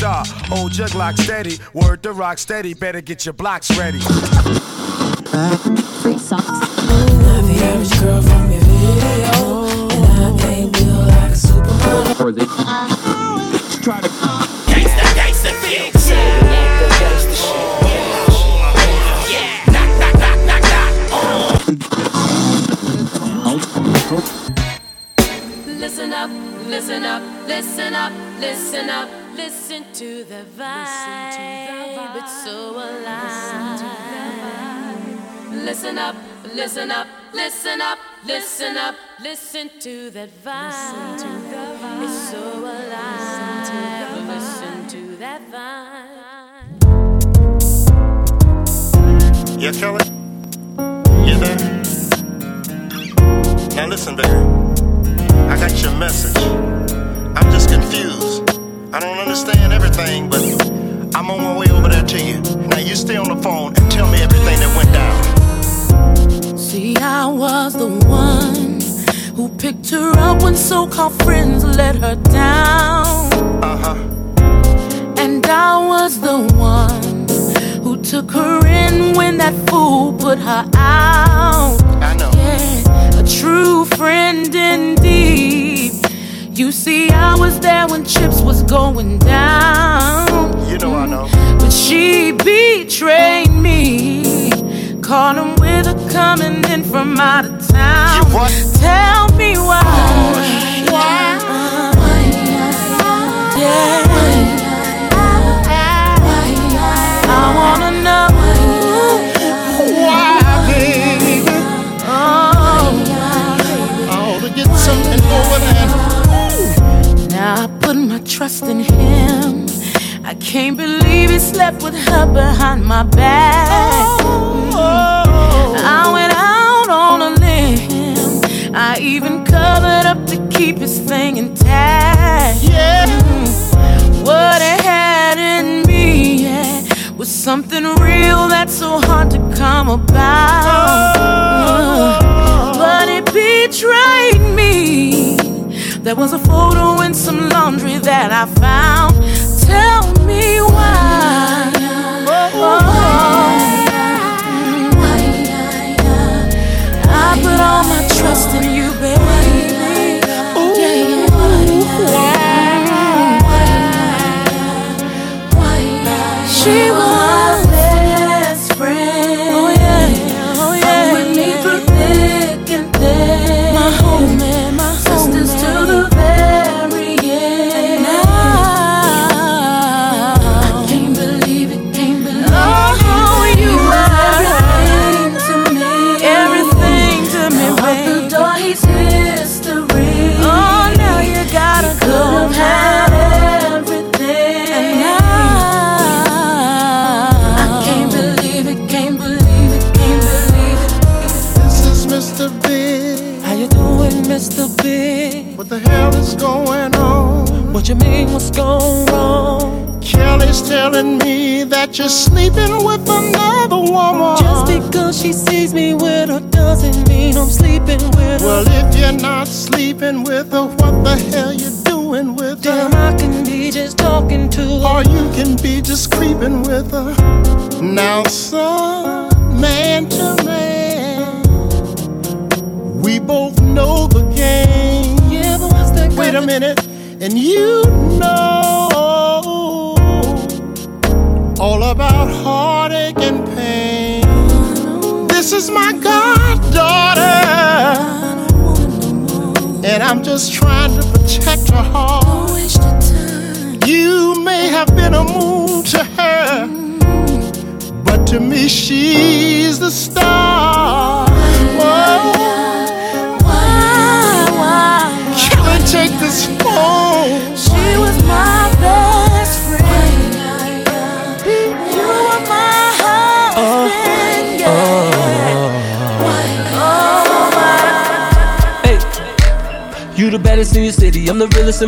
Star, old jug lock steady. Word to rock steady, better get your blocks ready. Average girl from your video, and I like a supermodel. Gangsta, gangsta, knock, knock. Listen up, listen up, listen up, listen up, listen to the vibe. It's so alive. Listen up, listen up, listen up, listen up, listen to that vibe. It's so alive. Listen to that vibe. Yeah, Kelly? You there? Now listen, baby. I got your message. I'm just confused. I don't understand everything, but I'm on my way over there to you. Now you stay on the phone and tell me everything that went down. See, I was the one who picked her up when so called friends let her down. Uh huh. And I was the one who took her in when that fool put her out. I know. Yeah, a true friend indeed. You see, I was there when chips was going down. You know I know. But she betrayed me. Caught him with her coming in from out of town. You what? Tell me why. Why? Yeah. I wanna trust in him. I can't believe he slept with her behind my back. I went out on a limb. I even covered up to keep his thing intact. Yeah. What it had in me yeah, was something real that's so hard to come about. But it betrayed me. There was a photo in some laundry that I found. Tell me why. Oh. oh. I put all my trust in you, baby. She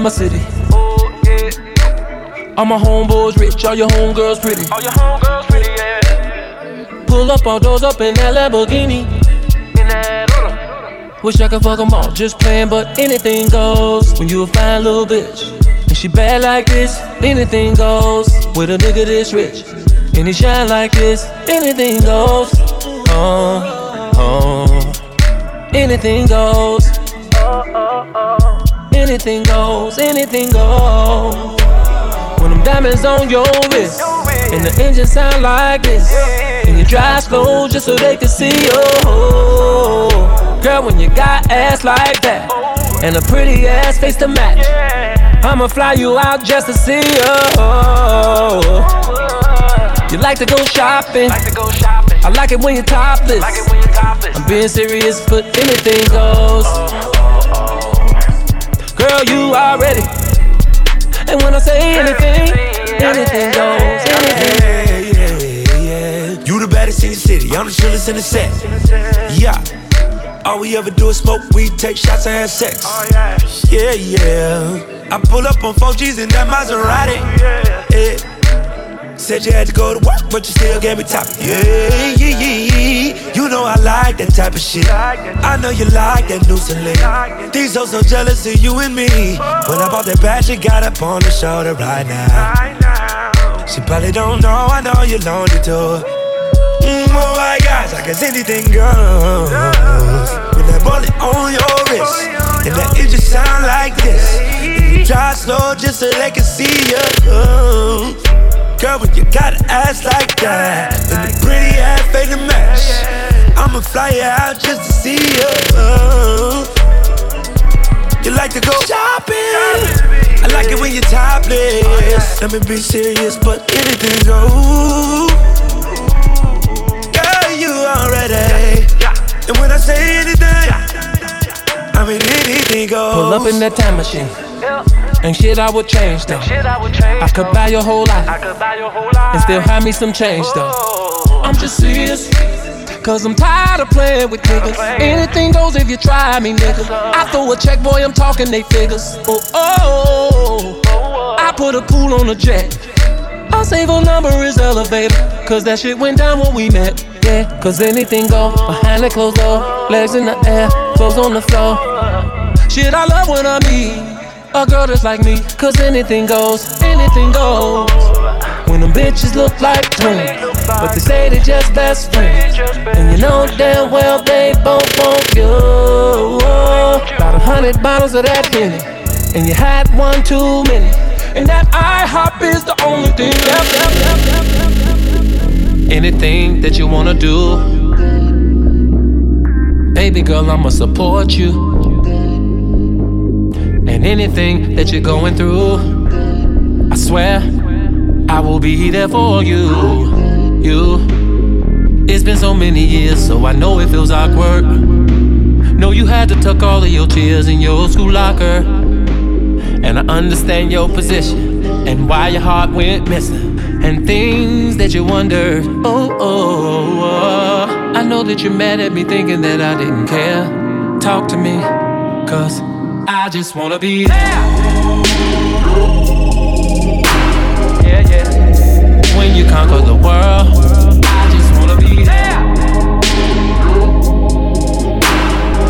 in my city. All my homeboys rich, all your homegirls pretty. All your homegirls pretty, yeah. Pull up all doors up in that Lamborghini. In that Wish I could fuck them all, just playing, but anything goes. When you a fine little bitch, and she bad like this, anything goes. With a nigga this rich, and he shine like this, anything goes. Oh, oh, anything goes. Uh, Anything goes, anything goes. When them diamonds on your wrist, and the engine sound like this, and you drive slow just so they can see you. Girl, when you got ass like that, and a pretty ass face to match, I'ma fly you out just to see you. You like to go shopping. I like it when you're topless. I'm being serious, but anything goes. Girl, you already. And when I say anything, anything goes. Anything. Yeah, yeah, yeah. You the baddest in the city, I'm the chillest in the set. Yeah. All we ever do is smoke weed, take shots, and have sex. Oh, yeah, yeah. I pull up on 4Gs in that Maserati. Yeah. Said you had to go to work, but you still gave me top. Yeah, yeah, yeah, yeah. You know I like that type of shit. I know you like that new select. These hoes so jealous of you and me. When I bought that bag, she got up on the shoulder right now. She probably don't know, I know you're lonely too. Mm, oh my gosh, I guess anything goes. With that bullet on your wrist, and that engine sound like this. And you drive slow just so they can see you. Girl, when you got an ass like that, and the pretty ass fade to match, I'ma fly you out just to see you. You like to go shopping? I like it when you're topless. Let me be serious, but anything goes. Girl, you already. And when I say anything, I mean anything goes. Pull up in that time machine. Ain't shit I would change though. I could buy your whole life. And still have me some change though. I'm just serious. Cause I'm tired of playing with niggas. Anything goes if you try me, nigga. I throw a check, boy, I'm talking they figures. Oh, oh, oh. oh. I put a pool on a jet. Our save a number is elevator. Cause that shit went down when we met. Yeah, cause anything go behind the closed door. Legs in the air, clothes on the floor. Shit, I love when I meet a girl that's like me. Cause anything goes, anything goes. When them bitches look like twins, but they say they just best friends. And you know damn well they both want you. About a hundred bottles of that Henny, and you had one too many. And that IHOP is the only thing left. Anything that you wanna do, baby girl, I'ma support you. And anything that you're going through, I swear I will be there for you. You. It's been so many years, so I know it feels awkward. Know you had to tuck all of your tears in your school locker. And I understand your position and why your heart went missing. And things that you wondered. Oh, oh, oh. I know that you're mad at me thinking that I didn't care. Talk to me, cause I just wanna be there. Yeah, yeah. When you conquer the world, I just wanna be there.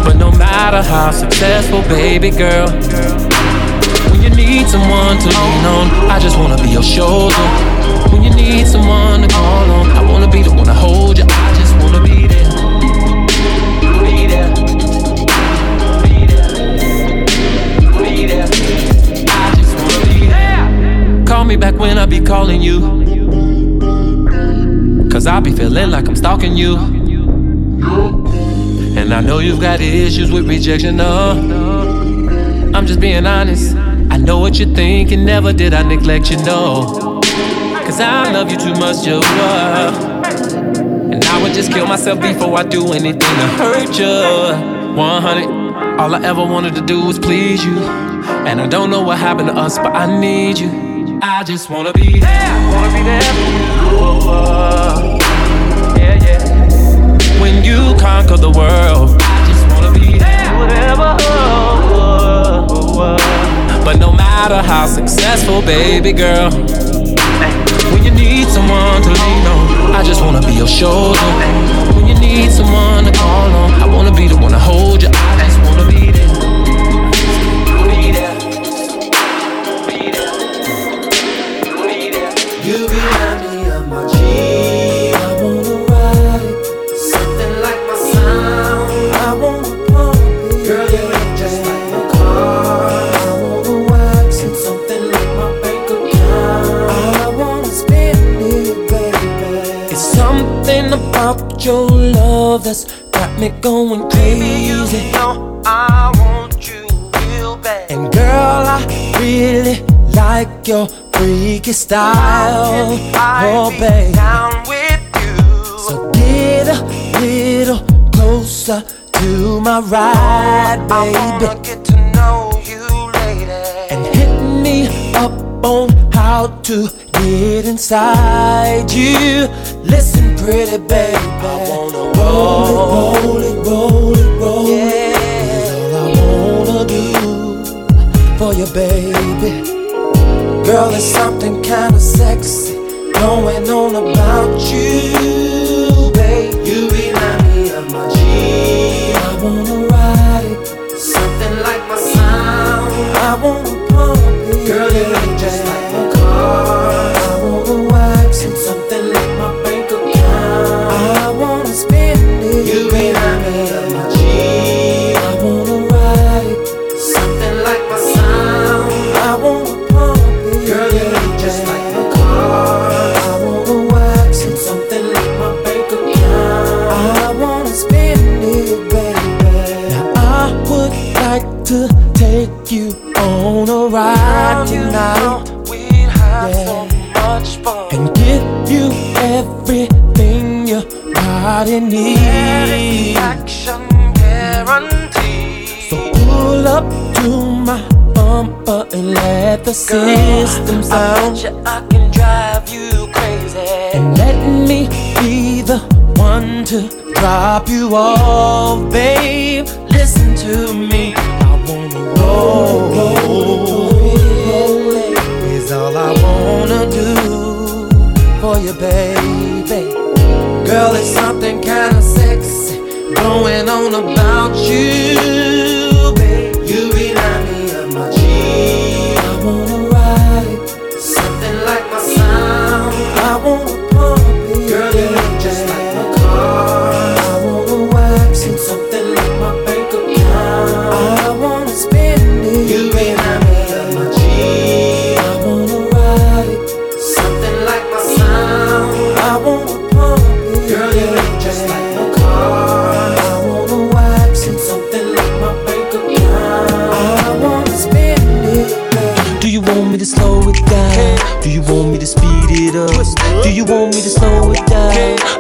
But no matter how successful, baby girl, when you need someone to lean on, I just wanna be your shoulder. When you need someone to call on, I wanna be the one to hold you. I just Call me back when I be calling you. Cause I be feeling like I'm stalking you. And I know you've got issues with rejection, no. I'm just being honest. I know what you're thinking, never did I neglect you, no. Cause I love you too much, you uh. are. And I would just kill myself before I do anything to hurt you. 100. All I ever wanted to do was please you. And I don't know what happened to us, but I need you. I just wanna be there. Wanna be there you. Yeah, yeah. When you conquer the world, I just wanna be there. Whatever. But no matter how successful, baby girl, when you need someone to lean on, I just wanna be your shoulder. When you need someone to call on, I wanna be the one to hold you. I just wanna. Be your love that's got me going crazy. know I want you real bad. And girl, I really like your freaky style. Oh, babe. down with you. So get a little closer to my ride, baby. get to know you later. And hit me up on how to get inside you. Listen, pretty baby. I wanna roll, roll it, roll it, roll it. Yeah. All I wanna do for you, baby. Girl, there's something kinda sexy going on about you, babe. You remind me of my G. I wanna ride it, Something like my sound. I wanna pump it. Girl, you just like my car. Body needs. Action guarantee. So pull up to my bumper and let the system I sound. bet you I can drive you crazy. And let me be the one to drop you off, babe. Listen to me. I wanna roll, roll all I wanna do for you, baby. Going on about you,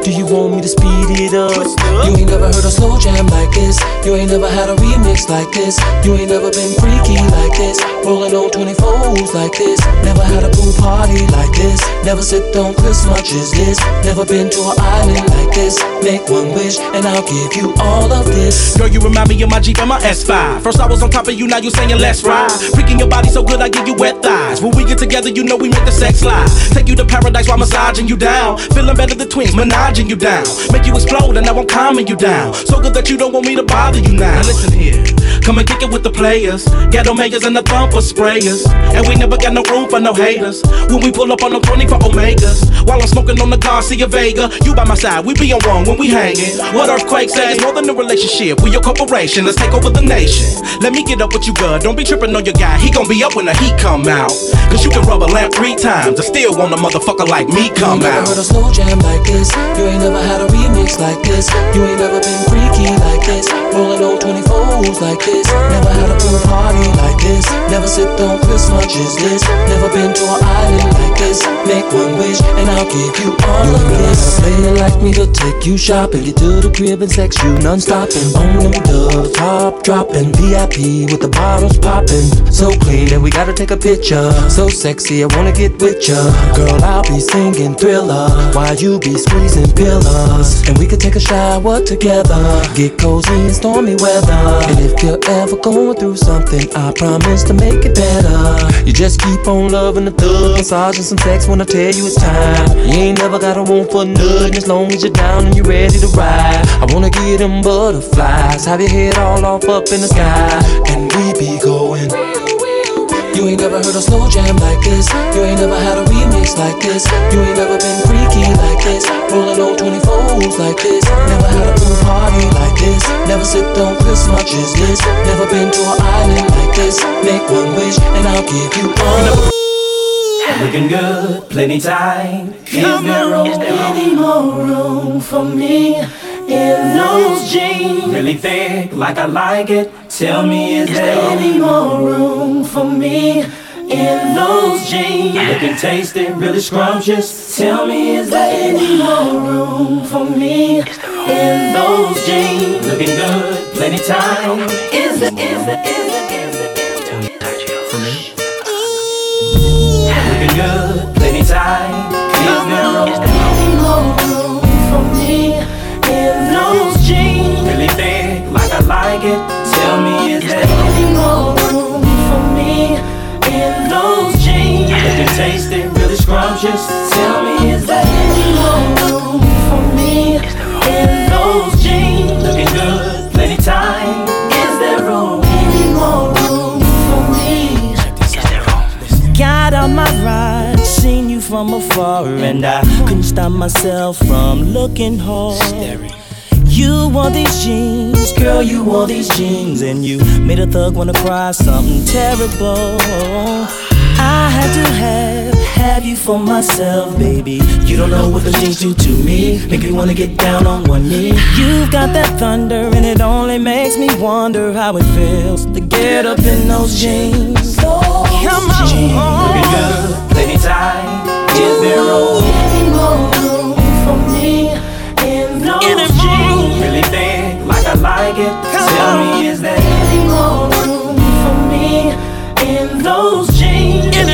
Do you want me to speed it up? You ain't never heard a slow jam like this. You ain't never had a remix like this. You ain't never been freaky like this. Rolling on 24s like this. Never had a pool party like this. Never sipped on Chris much as this. Never been to an island like this. Make one wish and I'll give you all of this. Girl, you remind me of my Jeep and my S5. First I was on top of you, now you saying let's ride. Freaking your body so good, I give you wet thighs. When we get together, you know we make the sex live. Take you to paradise while massaging you down. Feeling better than twins, menaging you down. Make you explode and now I'm calming you down. So good that you don't want me to bother you now. Now listen here, Come and kick it with the players. Ghetto Majors and the bumper sprayers. And we never got no room for no haters. When we pull up on the them for Omegas. While I'm smoking on the Garcia Vega. You by my side, we be on one when we hangin'. What Earthquake says more than a relationship. We your corporation, let's take over the nation. Let me get up with you, girl. Don't be trippin' on your guy. He gon' be up when the heat come out. Cause you can rub a lamp three times. I still want a motherfucker like me come out. You ain't never heard a slow jam like this. You ain't never had a remix like this. You ain't never been freaky like this. Rollin' old 24 moves like this. Never had a pool party like this. Never sipped on Chris much as this. Never been to an island like this. Make one wish and I'll give you all you of this. You ain't like me to take you shopping. You to the crib and sex you non-stopping. On them dove top dropping. VIP with the bottles popping. So clean and we gotta take a picture. So sexy, I wanna get with ya. Girl, I'll be singing thriller while you be squeezing pillows. And we could take a shower together. Get cozy in stormy weather. And if you're ever going through something, I promise to make it better. You just keep on loving the thug, massaging some sex when I tell you it's time. You ain't never got a room for nothing as long as you're down and you're ready to ride. I wanna get them butterflies, have your head all off up in the sky, and we be going. You ain't never heard a slow jam like this. You ain't never had a remix like this. You ain't never been freaky like this. Rolling on 24s like this. Never had a pool party like this. Never sipped on Chris much as this. Never been to an island like this. Make one wish and I'll give you all. Looking good, plenty time. Is there room, any more room for me in those jeans? Really thick, like I like it. Tell me, is there any more room for me in those jeans? Looking tasty, really scrumptious. Tell me, is there any more room for me in those jeans? Looking good, plenty time. Is there, is there, is there, is there? For? Looking good, plenty time. Is there any more tasty, really scrumptious. Tell me, is there any more room for me in those jeans? Looking good, plenty time. Is there room, any more room for me? Got on my ride, seen you from afar, and I couldn't stop myself from looking hard. Staring. You wore these jeans, girl, you wore these jeans, and you made a thug wanna cry something terrible. I had to have, have you for myself, baby. You don't know what those jeans do to me. Make me wanna get down on one knee. You've got that thunder, and it only makes me wonder how it feels to get up in those jeans. Come on. Looking good, plenty time. Is there room? Any more room for me in those jeans? Really thick, like I like it. Tell me, is there any more room for me in those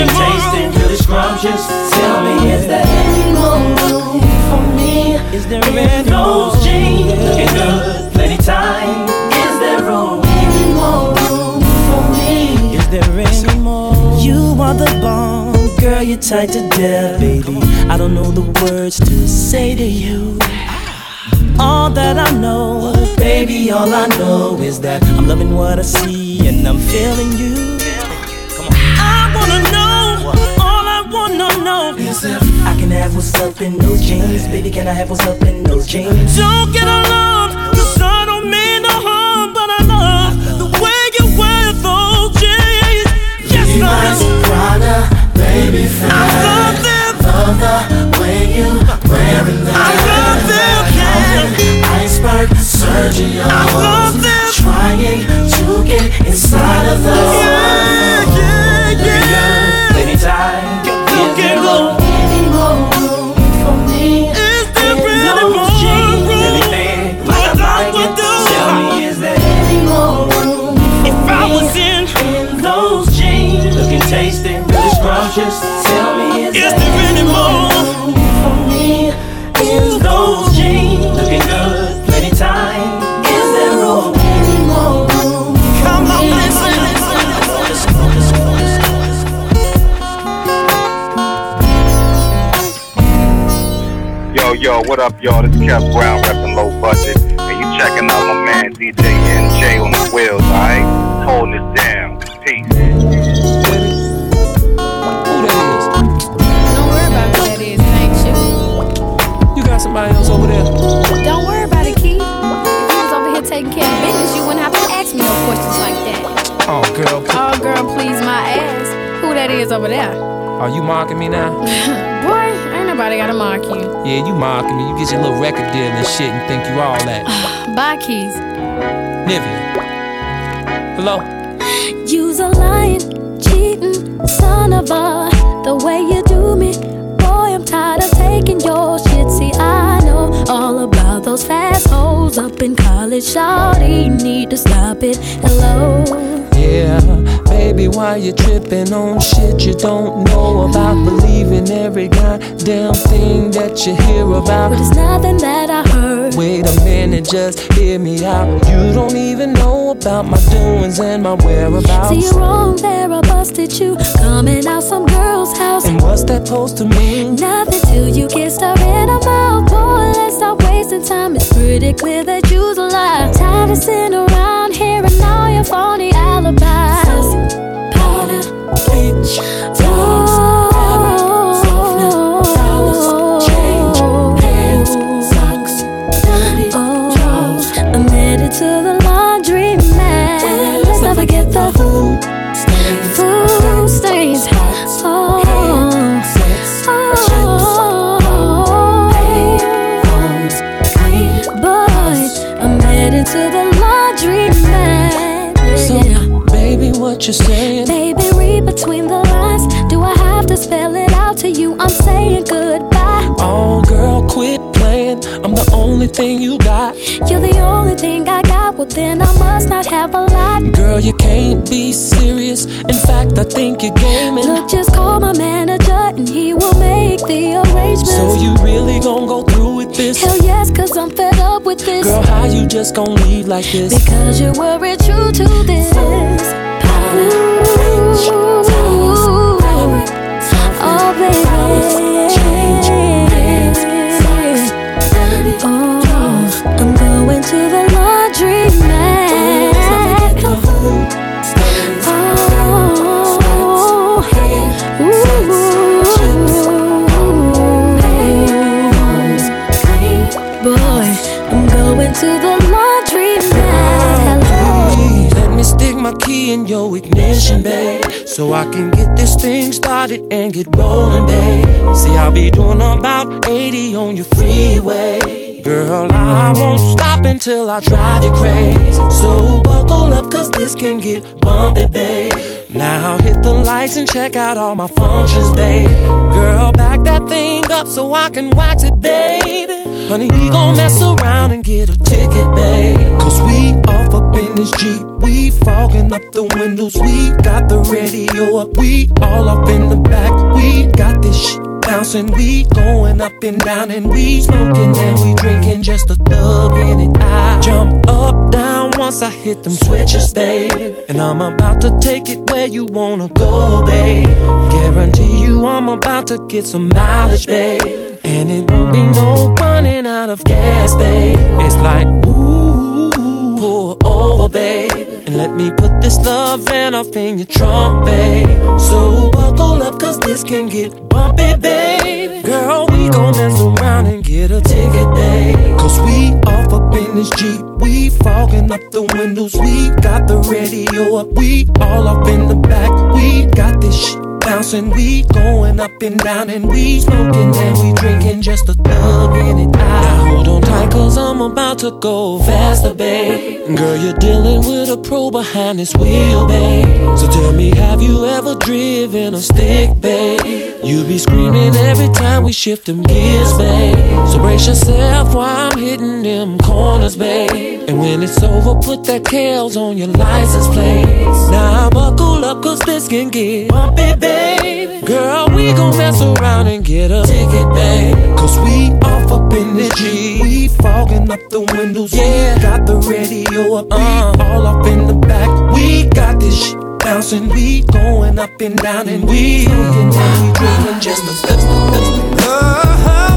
jeans? Looking tasty, really scrumptious. Tell me, is there any more room for me Is there in any those more? jeans? Looking good, plenty time. Is there room? Any more room for me? Is there any more? You are the bomb, girl, you're tight to death, baby. I don't know the words to say to you. All that I know, baby, all I know is that I'm loving what I see and I'm feeling you. Know I can have what's up in those jeans. Baby, can I have what's up in those jeans? Don't get alarmed, cause I don't mean no harm, but I love the way you wear those jeans. Yes, I do. Prada, baby, fine. I love them. Love the way you wearing them. I love them, you hear about. But it's nothing that I heard. Wait a minute, just hear me out. You don't even know about my doings and my whereabouts. See, you're wrong there, I busted you. Coming out some girl's house. And what's that supposed to mean? Nothing till you her in her mouth. Boy, let's stop wasting time. It's pretty clear that you're a lie. Tired of sitting around here and all your phony alibis. Baby, what you saying? Baby, read between the lines. Do I have to spell it out to you? I'm saying goodbye. Oh, girl, quit playing. I'm the only thing you got. You're the only thing I got. Well, then I must not have a lot. Girl, you can't be serious. In fact, I think you're gaming. Look, just call my manager and he will make the arrangements. So you really gon' go through with this? Hell yes, cause I'm fed up with this. Girl, how you just gon' leave like this? Because you were true to this. Oh, I'm going to the laundry your ignition, babe. So I can get this thing started and get rolling, babe. See, I'll be doing about 80 on your freeway. Girl, I won't stop until I drive you crazy. So buckle up, cause this can get bumpy, babe. Now hit the lights and check out all my functions, babe. Girl, back that thing up so I can wax it, baby. Honey, we gon' mess around and get a ticket, babe. Cause we off this Jeep. We fogging up the windows. We got the radio up. We all up in the back. We got this shit bouncing. We going up and down and we smoking and we drinking just a thug in it. I jump up, down once I hit them switches, babe. And I'm about to take it where you wanna go, babe. Guarantee you I'm about to get some mileage, babe. And it won't be no running out of gas, babe. It's like, ooh, over, babe. And let me put this love van off in your trunk, babe. So buckle up, cause this can get bumpy, babe. Girl, we gon' mess around and get a ticket, babe. Cause we off up in this Jeep. We fogging up the windows. We got the radio up. We all up in the back. We got this shit bouncing. We going up and down and we smoking and we drinking just a thug in it. Now hold on tight cause I'm about to go faster, babe. Girl, you're dealing with a pro behind this wheel, babe. So tell me, have you ever driven a stick, babe? You be screaming every time we shift them gears, babe. So brace yourself while I'm hitting them corners, babe. And when it's over, put that Kells on your license plate. Now buckle up, cause this can get bumpy, babe. Girl, we gon' mess around and get a ticket, babe. Cause we off up in the G. We fogging up the windows. Yeah, got the radio up. We all up in the back. We got this shit bouncing. We going up and down and we and we drinking just a dust, dust, dust. I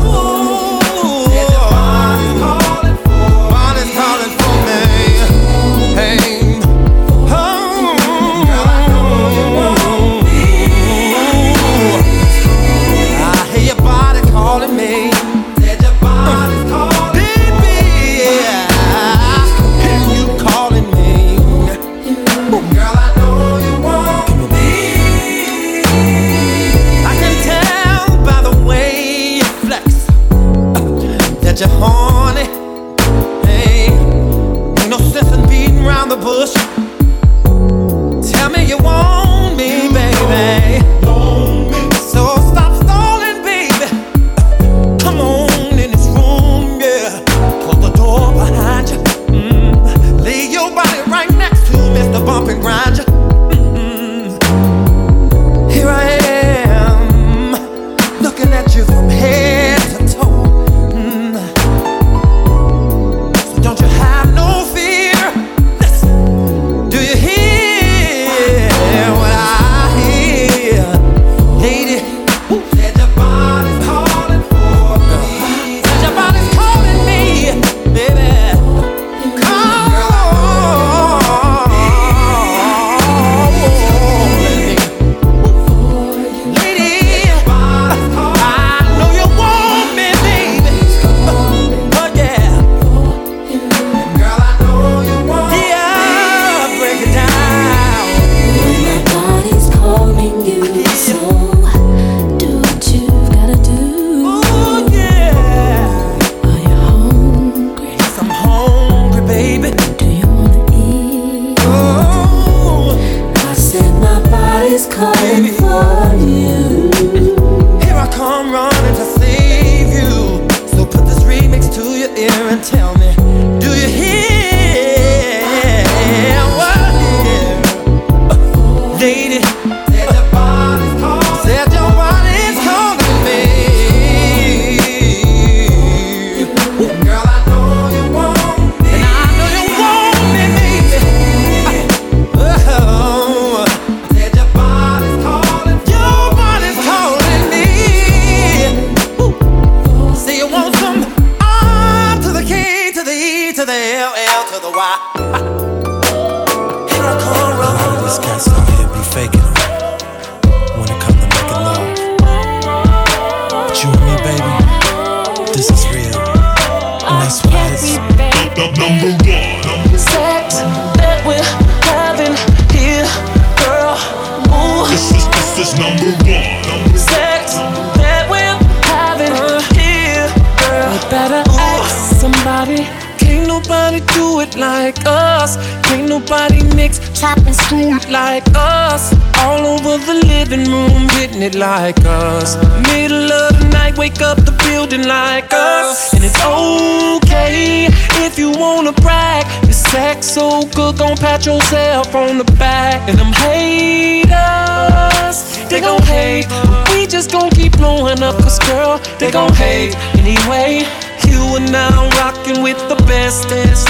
they gon' hate anyway. You are now rocking with the best, best.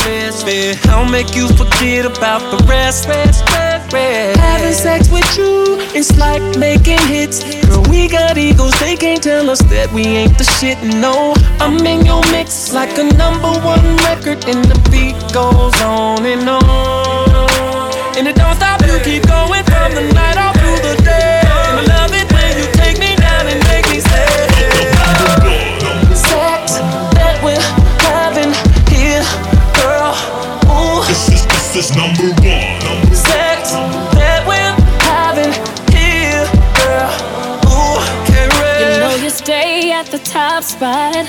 I'll make you forget about the rest, rest, rest, rest. Having sex with you, it's like making hits. Girl, we got egos, they can't tell us that we ain't the shit. No, I'm in your mix like a number one record, and the beat goes on and on. And it don't stop, you keep going from the night all through the day. Top spot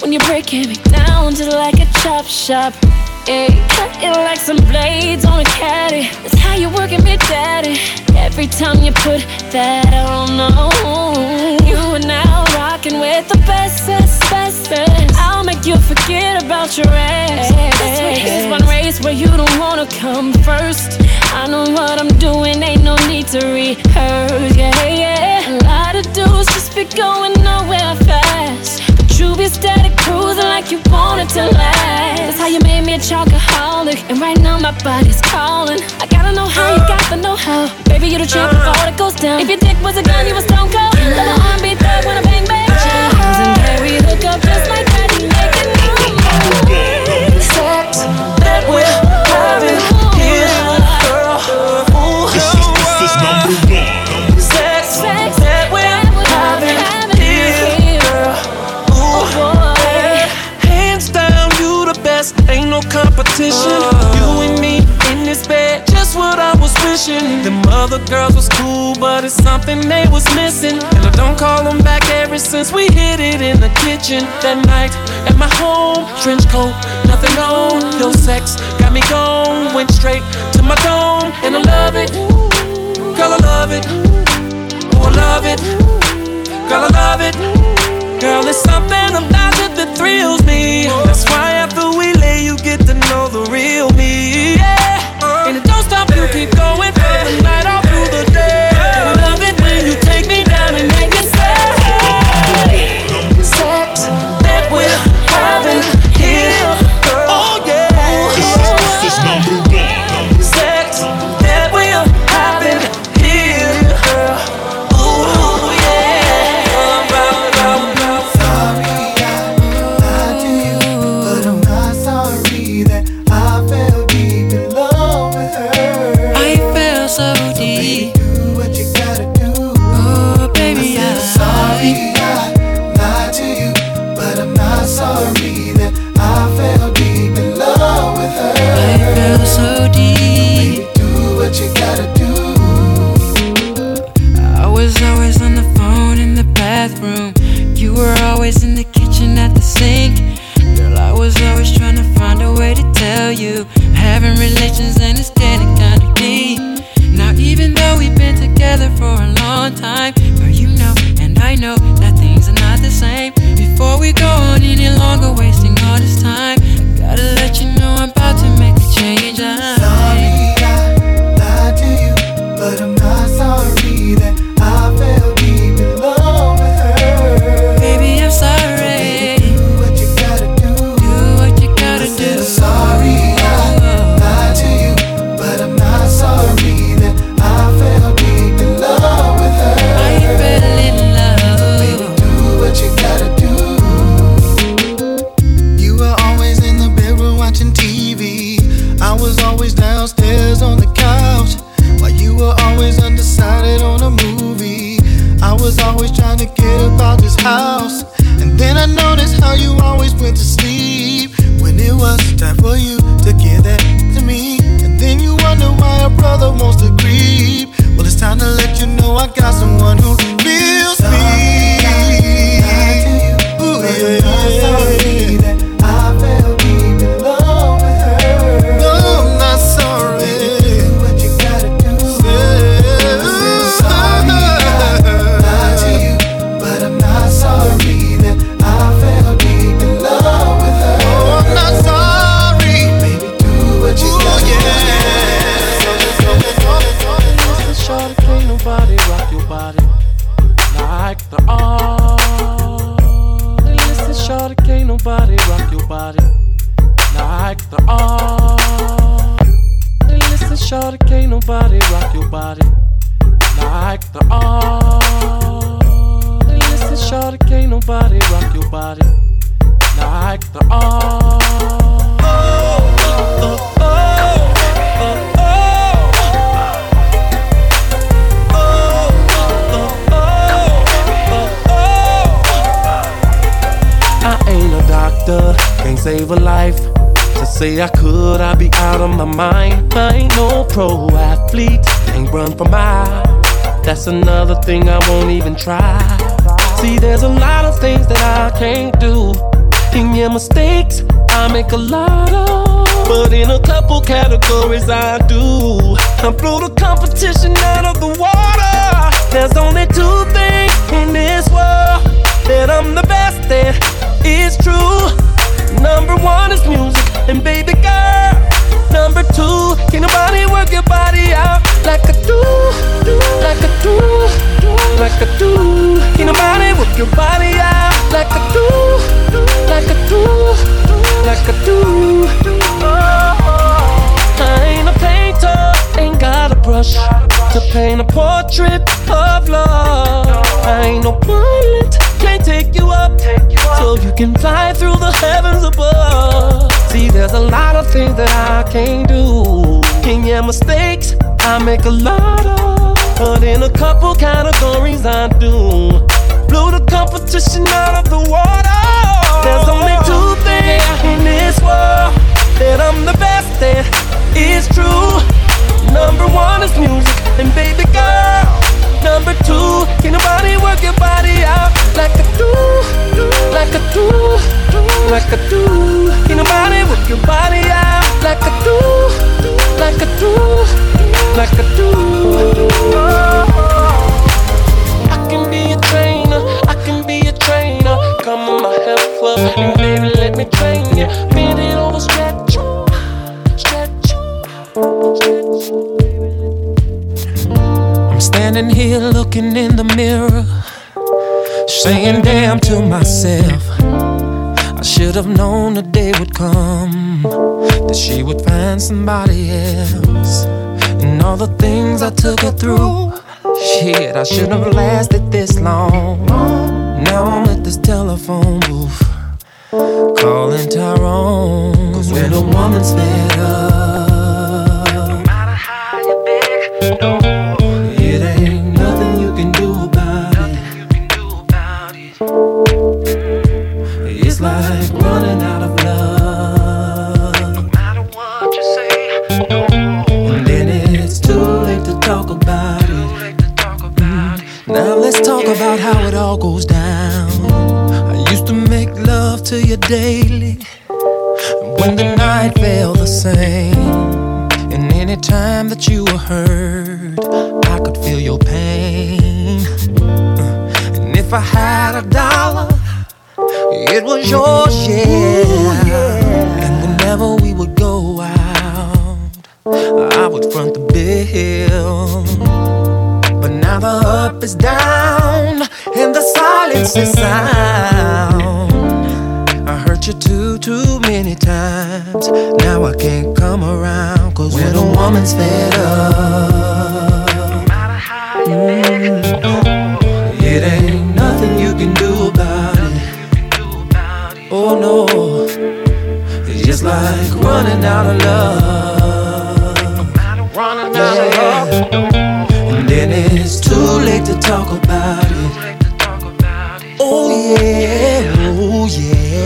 when you're breaking me down just like a chop shop. Yeah, cut it like some blades on a caddy. That's how you working me, daddy. Every time you put that on, you are now rocking with the best, best, best, best. I'll make you forget about your ex. This one race where you don't wanna come first. I know what I'm doing, ain't no need to rehearse. Yeah, yeah. A lot of dudes just be going nowhere fast. But you be steady cruising like you want it to last. That's how you made me a chocoholic. And right now my body's calling. I gotta know how you got the know how. Baby, you the champ uh-huh. before it goes down. If your dick was a gun, you was stone cold. Let the R&B thug when I bang bang. Jazz and Harry hook up just like that. Making moves. Sex that we're competition. You and me in this bed, just what I was wishing. Them other girls was cool, but it's something they was missing. And I don't call them back ever since we hit it in the kitchen that night at my home. Trench coat, nothing on. Your sex got me gone, went straight to my dome, and I love it. Girl, I love it. Oh, I love it. Girl, I love it. Girl, there's something about it that thrills me. That's why after we lay, you get to know the real me. Yeah. And it don't stop, you keep going from the night all See, there's a lot of things that I can't do. And yeah, mistakes I make a lot of. But in a couple categories I do. I blew the competition out of the water. There's only two things in this world that I'm the best at. It's true. Number one is music, and baby girl. Number two, can nobody work your body out like I do, do, like I do, do, like I do. Can nobody work your body out like I do, like I do, like I do. Oh, I ain't a painter, ain't got a brush to paint a portrait of love. I ain't no pilot, can't take you up so you can fly through the heavens above. See, there's a lot of things that I can't do. And yeah, mistakes I make a lot of. But in a couple categories I do. Blew the competition out of the water. There's only two things in this world that I'm the best at. It's true. Number one is music, and baby girl. Number two, can nobody work your body out like I do, like I do, like I do. Can nobody work your body out like I do, like I do, like I do. I can be a trainer, I can be a trainer. Come on my health club and baby let me train you. Bend it over, stretch, stretch, stretch. I'm standing here looking in the mirror, saying damn to myself. I should have known the day would come that she would find somebody else. And all the things I took her through, shit, I shouldn't have lasted this long. Now I'm at this telephone booth, calling Tyrone. Cause when a woman's fed up, daily when the night felt the same. And anytime that you were hurt, I could feel your pain. And if I had a dollar, it was yours, yeah. And whenever we would go out, I would front the bill. But now the up is down and the silence is sound. You too, too many times. Now I can't come around. Cause when a woman's fed up, mm, it ain't nothing you can do about it. Oh no, it's just like running out of love. Running out of love. And then it's too late to talk about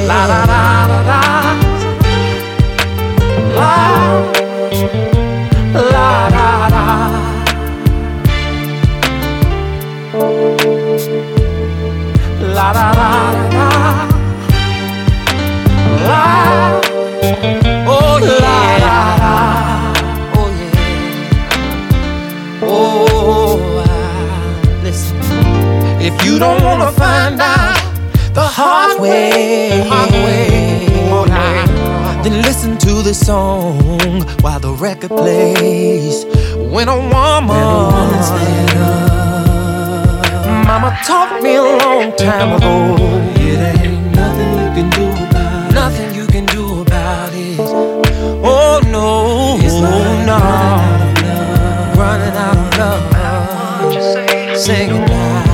La la la la la. La la la la. La la la la. La. Oh yeah. Oh yeah. da Listen. If you don't wanna way. Then listen to the song while the record plays. When a woman's fed up, Mama taught me a long time ago. It ain't nothing you can do about it. Nothing you can do about it. Oh no, it's like no. Running out of love. Running out of love. Singing out.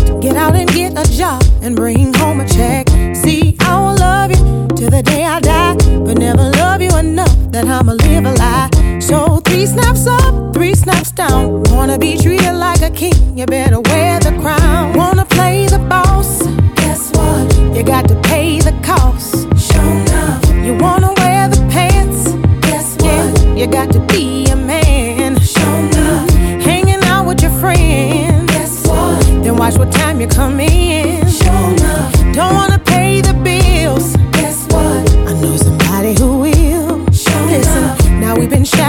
Wanna be treated like a king, you better wear the crown. Wanna play the boss? Guess what? You got to pay the cost. Show up. You wanna wear the pants? Guess what? Yeah, you got to be a man. Show up. Hanging out with your friends. Guess what? Then watch what time you come in. Show up. Don't wanna pay the bills. Guess what? I know somebody who will. Show Listen, up. now we've been.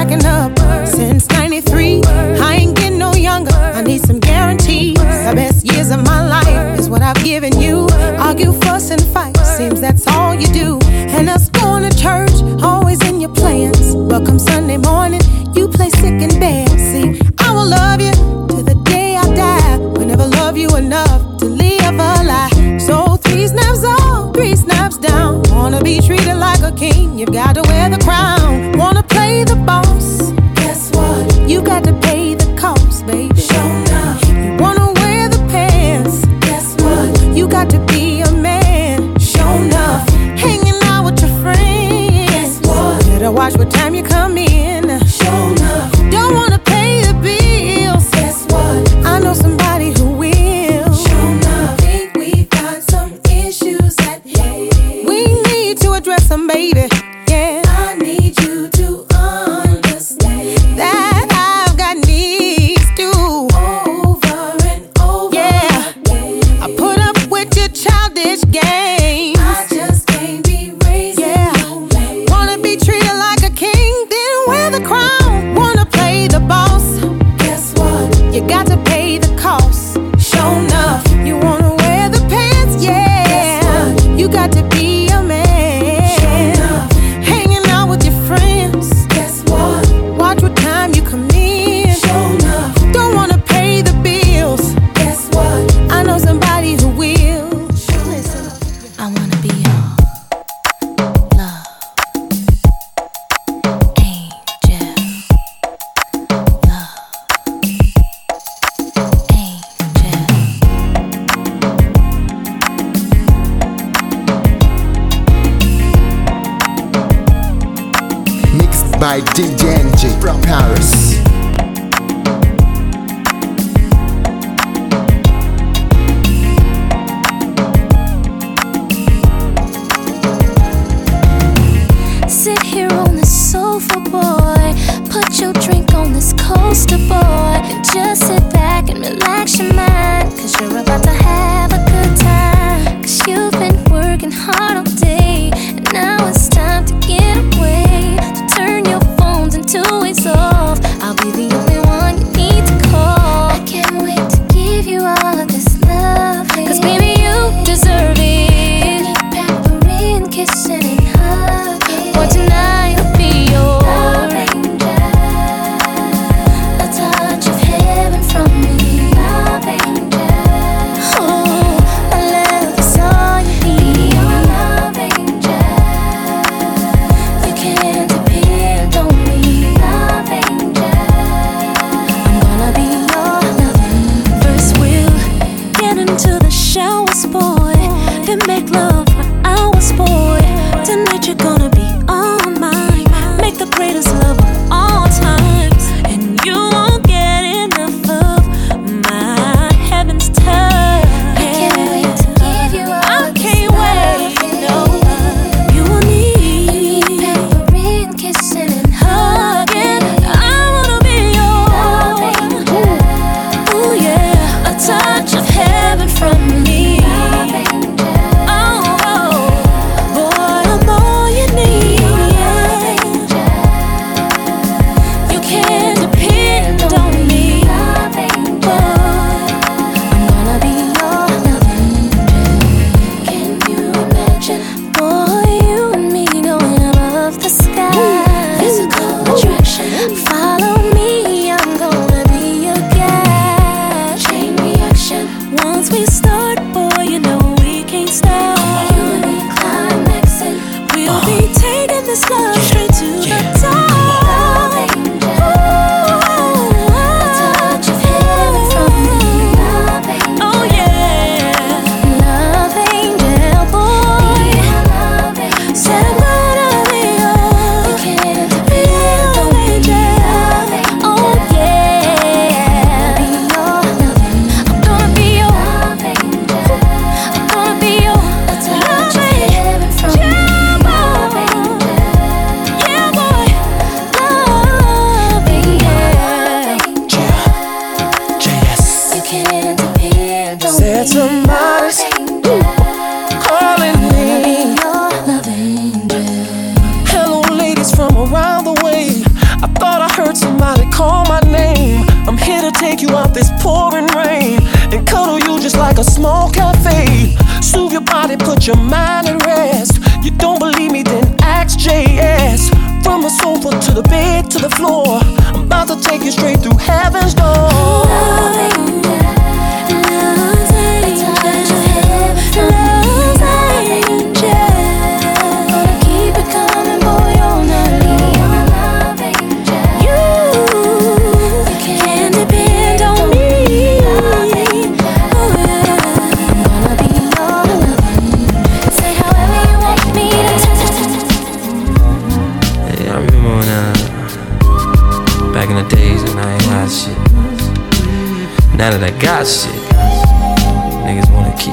by DJ from Paris.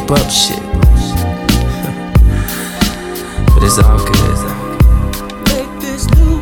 Keep up shit. but it's all good.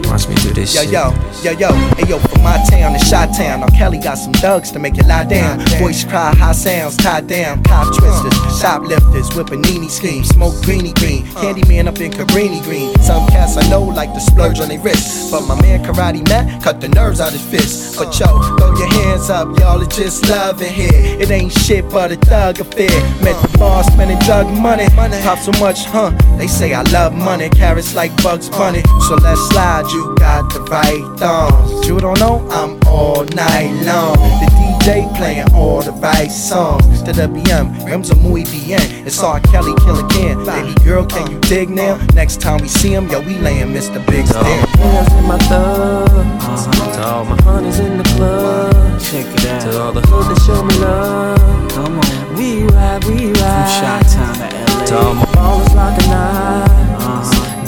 Watch me do this Yo, shit. yo, yo, yo, hey yo, from my town to Shot Town. Now Kelly got some thugs to make you lie down. Voice cry, high sounds, tied down. Cop twisters, shoplifters, with panini schemes. Smoke greeny green, candy Candyman up in Cabrini green. Some cats I know like to splurge on their wrists. But my man Karate Matt cut the nerves out his fists. But yo, throw your hands up, y'all are just loving here. It ain't shit but a thug affair. Met the boss, spending drug money. Pop so much, huh? They say I love money. Carrots like Bugs Bunny. So let's slide, you got the right thongs. You don't know, I'm all night long. The DJ playing all the right songs. To the BM, rims are muy bien. It's R. Kelly, Killa Cam. Baby girl, can you dig now? Next time we see him, yo, we laying Mr. Big's To all down. my players in my thugs, uh-huh. to all my honeys in the club, check it out. To all the hood that show me love, come on, we ride, we ride. From Chi-Town to LA. To all my ballers rockin' eyes,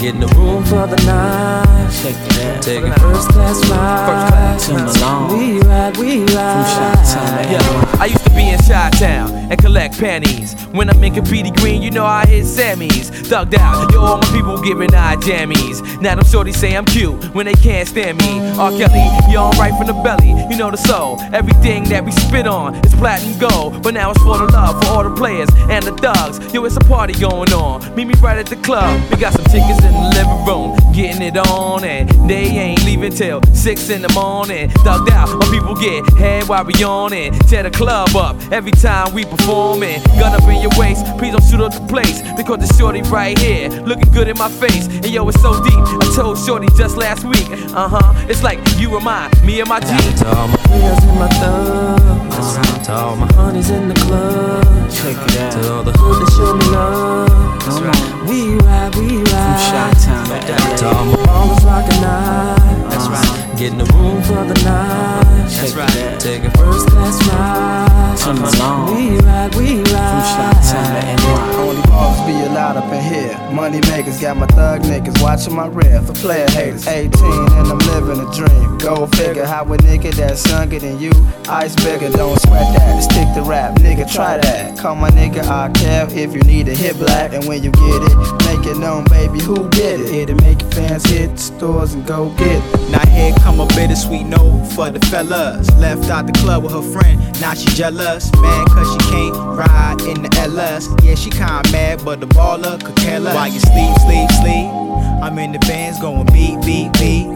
getting the room for the night. Check it out. Taking first class ride. To Malone. We ride, we ride. Yeah, I used to be in Chi Town and collect pennies. When I'm in Cabrini Green, you know I hit Sammy's. Thugged out, yo, all my people giving eye jammies. Now them shorties say I'm cute when they can't stand me. R. Kelly, yo, I'm right from the belly, you know the soul. Everything that we spit on is platinum gold. But now it's for the love, for all the players and the thugs. Yo, it's a party going on. Meet me right at the club. We got some tickets room, getting it on, and they ain't leaving till six in the morning. Thugged out, my people get head while we on it. Tear the club up every time we performing. Gun up in your waist, please don't shoot up the place. Because the shorty right here, looking good in my face. And yo, it's so deep. I told shorty just last week. Uh huh. It's like you remind me of my G. To all my players in my thugs, to all my honeys in the club, check it out. To all the hood that show me love, come on, we ride, we ride. From Chi-Town. To all my ballers rockin' night, that's right. Uh, Getting the room for the night, that's right. Taking first class ride, to Malone. We ride, we ride. From Chi-Town to NY. Only balls be allowed up in here. Money makers got my thug niggas watching my rear for player haters. 18 and I'm living a dream. Go figure how a nigga that's younger than you. Ice bigger, don't sweat that. Stick to rap, nigga, try that. Call my nigga I care if you need a hit black. And when you get it, make it known, baby, who did it. It'll make your fans hit stores and go get. Now here come a bittersweet note for the fellas. Left out the club with her friend, now she jealous. Mad cause she can't ride in the LS. Yeah, she kinda mad, but the baller could care less. While you sleep, sleep, sleep. I'm in the bands going beat, beat, beat.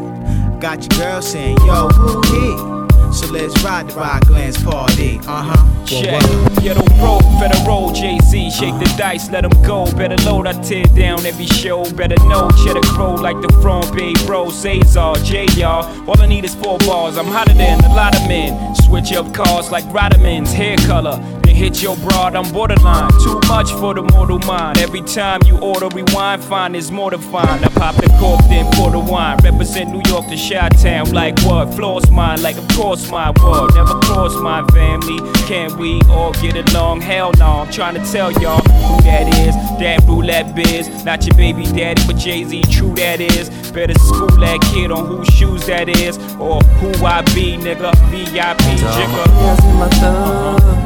Got your girl saying, yo, who he? So let's ride the Rock Glance party. Uh huh. Check. Ghetto pro, federal, Jay Z, shake the dice, let 'em go. Better load, I tear down every show. Better know, cheddar crow like the front bay bro. Cesar, J y'all. All I need is four bars, I'm hotter than a lot of men. Switch up cars like Rodman's hair color. Been and hit your broad, I'm borderline. Too much for the mortal mind. Every time you order rewind, find there's more to find. I pop the cork, then pour the wine. Represent New York to Chi Town. Like what? Floss mine, like of course my world. Never cross my family. Can we all get along? Hell no. I'm trying to tell y'all who that is. That roulette biz. Not your baby daddy, but Jay Z. True that is. Better school that kid on whose shoes that is. Or who I be, nigga. VIP, To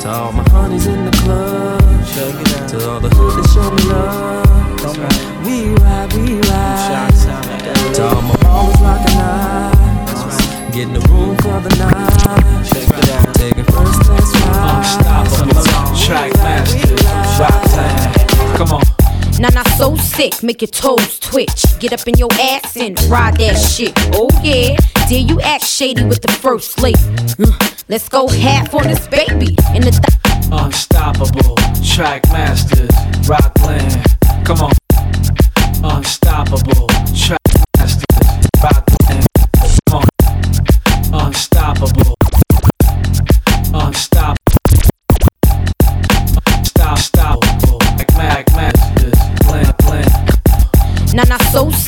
to all my honeys in the club, to all the hood that show me love. We ride, we ride. To all my ballers rockin' eyes, getting the room for the night. Taking first class rides. Unstoppable, track masters, rock time. Come on. Nah, so sick, make your toes twitch. Get up in your ass and ride that shit. Oh yeah, dare you act shady with the first lady? Mm, Let's go half on this baby in the th- Unstoppable, track masters, rockland. Come on. Unstoppable, track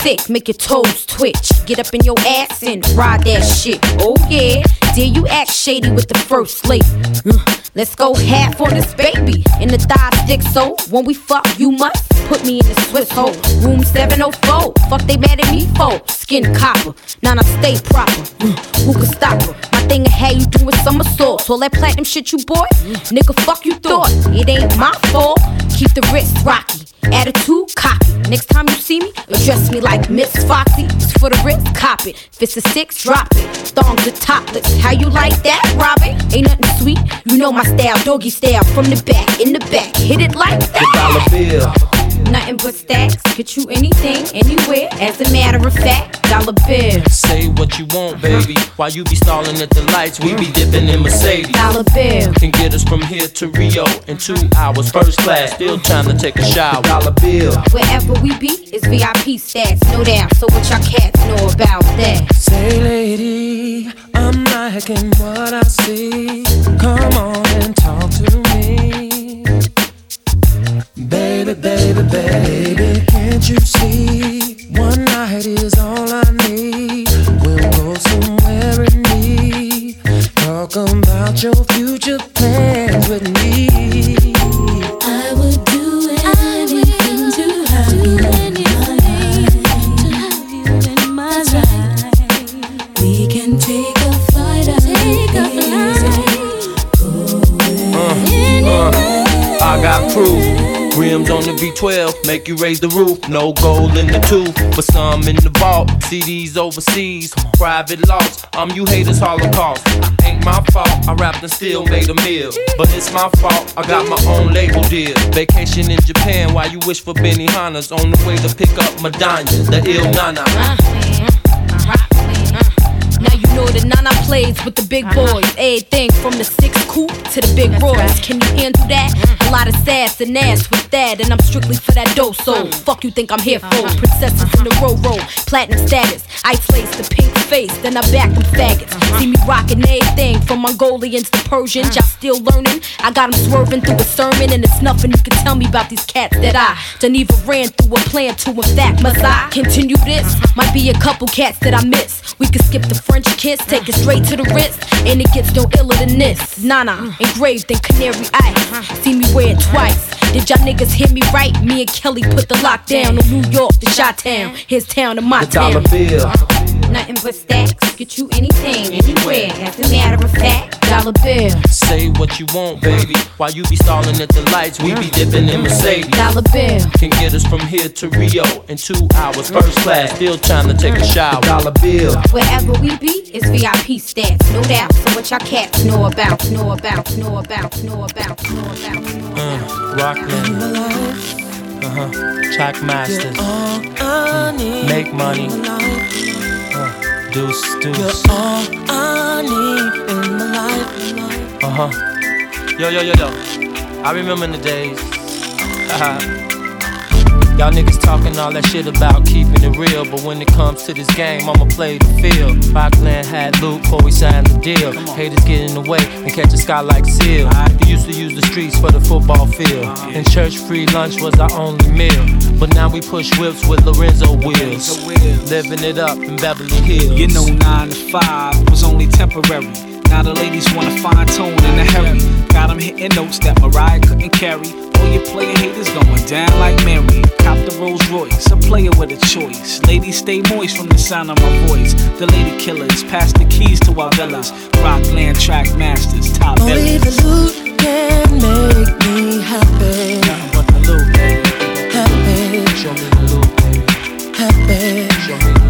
sick, make your toes twitch. Get up in your ass and ride that shit. Oh yeah, dare you act shady with the first lady? Mm, Let's go half on this baby in the thigh stick. So when we fuck, you must put me in the Swiss hole. Room 704. Fuck they mad at me for skin copper. Nah, nah, stay proper. Mm, Who can stop her? My thing ahead, you doing somersaults. All that platinum shit you bought, nigga, fuck you thought. It ain't my fault. Keep the wrist rocky. Attitude cocky. Next time you see me, address me like Miss Foxy. It's for the wrist, cop it. Fist a six, drop it. Thongs are topless. How you like that, Robin? Ain't nothing sweet. You know my style, doggy style. From the back, in the back. Hit it like that. The dollar bill. Nothing but stacks. Get you anything, anywhere. As a matter of fact, dollar bill. Say what you want, baby. While you be stalling at the lights, we be dipping in Mercedes. Dollar bill. Can get us from here to Rio in two hours, first class. Still trying to take a shower. Dollar bill. Wherever we be, it's VIP stats, no doubt. So what y'all cats know about that? Say, lady, I'm liking what I see. Come on and talk to me. Baby, baby, baby, can't you see? One night is all I need. We'll go somewhere in me. Talk about your future plans with me. I would do anything to have you in my life. We can take a flight out Uh, I got proof. Rims on the V12, make you raise the roof. No gold in the tooth, but some in the vault. CDs overseas, private loss. I'm you haters Holocaust. Ain't my fault, I rapped and still made a meal. But it's my fault, I got my own label deal. Vacation in Japan while you wish for Benihana's. On the way to pick up Madonna, the ill Nana. Ah, Now you know the Nana plays with the big uh-huh. boys. Everything from the six coupe to the big Royals. Can you handle that? Mm-hmm. A lot of sass and ass with that, and I'm strictly for that dough. So mm-hmm. fuck you think I'm here for? Uh-huh. Princesses in the uh-huh. row row, platinum status. Ice lace the pink face, then I back them faggots. See me rocking everything from Mongolians to Persians. Y'all still learning? I got them swerving through a sermon, and it's nothing you can tell me about these cats that I done even ran through a plan to. In fact, must I continue this? Might be a couple cats that I miss. We could skip the French kiss, take it straight to the wrist, and it gets no iller than this. Nana, engraved in canary ice. See me wear it twice. Did y'all niggas hear me right? Me and Kelly put the lockdown on New York to Chi Town. His town to my The dollar town. bill. Nothing but stacks. Get you anything, anywhere. As a matter of fact, dollar bill. Say what you want, baby. While you be stalling at the lights, we be dipping in Mercedes. Dollar bill. Can get us from here to Rio in two hours, first class. Still trying to take a shower. Dollar bill. Wherever we be, it's VIP stats, no doubt. So what y'all cats know about, know about, know about, know about, know about. Uh, Rockland. Uh huh. Track masters. Mm. Make money. Deuce, deuce. all I need in my life. Uh huh. Yo, yo, yo, yo. I remember the days. Y'all niggas talking all that shit about keeping it real, but when it comes to this game, I'ma play the field. Rockland had Luke before we signed the deal. Haters get in the way and catch a sky like seal. We used to use the streets for the football field. Uh-huh. and church, free lunch was our only meal. But now we push whips with Lorenzo wheels. Living it up in Beverly Hills. You know, 9 to 5 was only temporary. Now the ladies wanna fine tune in a hurry. Got them hitting notes that Mariah couldn't carry. All your player haters going down like Mary. Cop the Rolls Royce, a player with a choice. Ladies stay moist from the sound of my voice. The lady killers pass the keys to our villas. Rockland track masters, top Only the loot can make me happy. Nothing but the loot, baby. Happy. Show me the loot, baby. Happy. Show me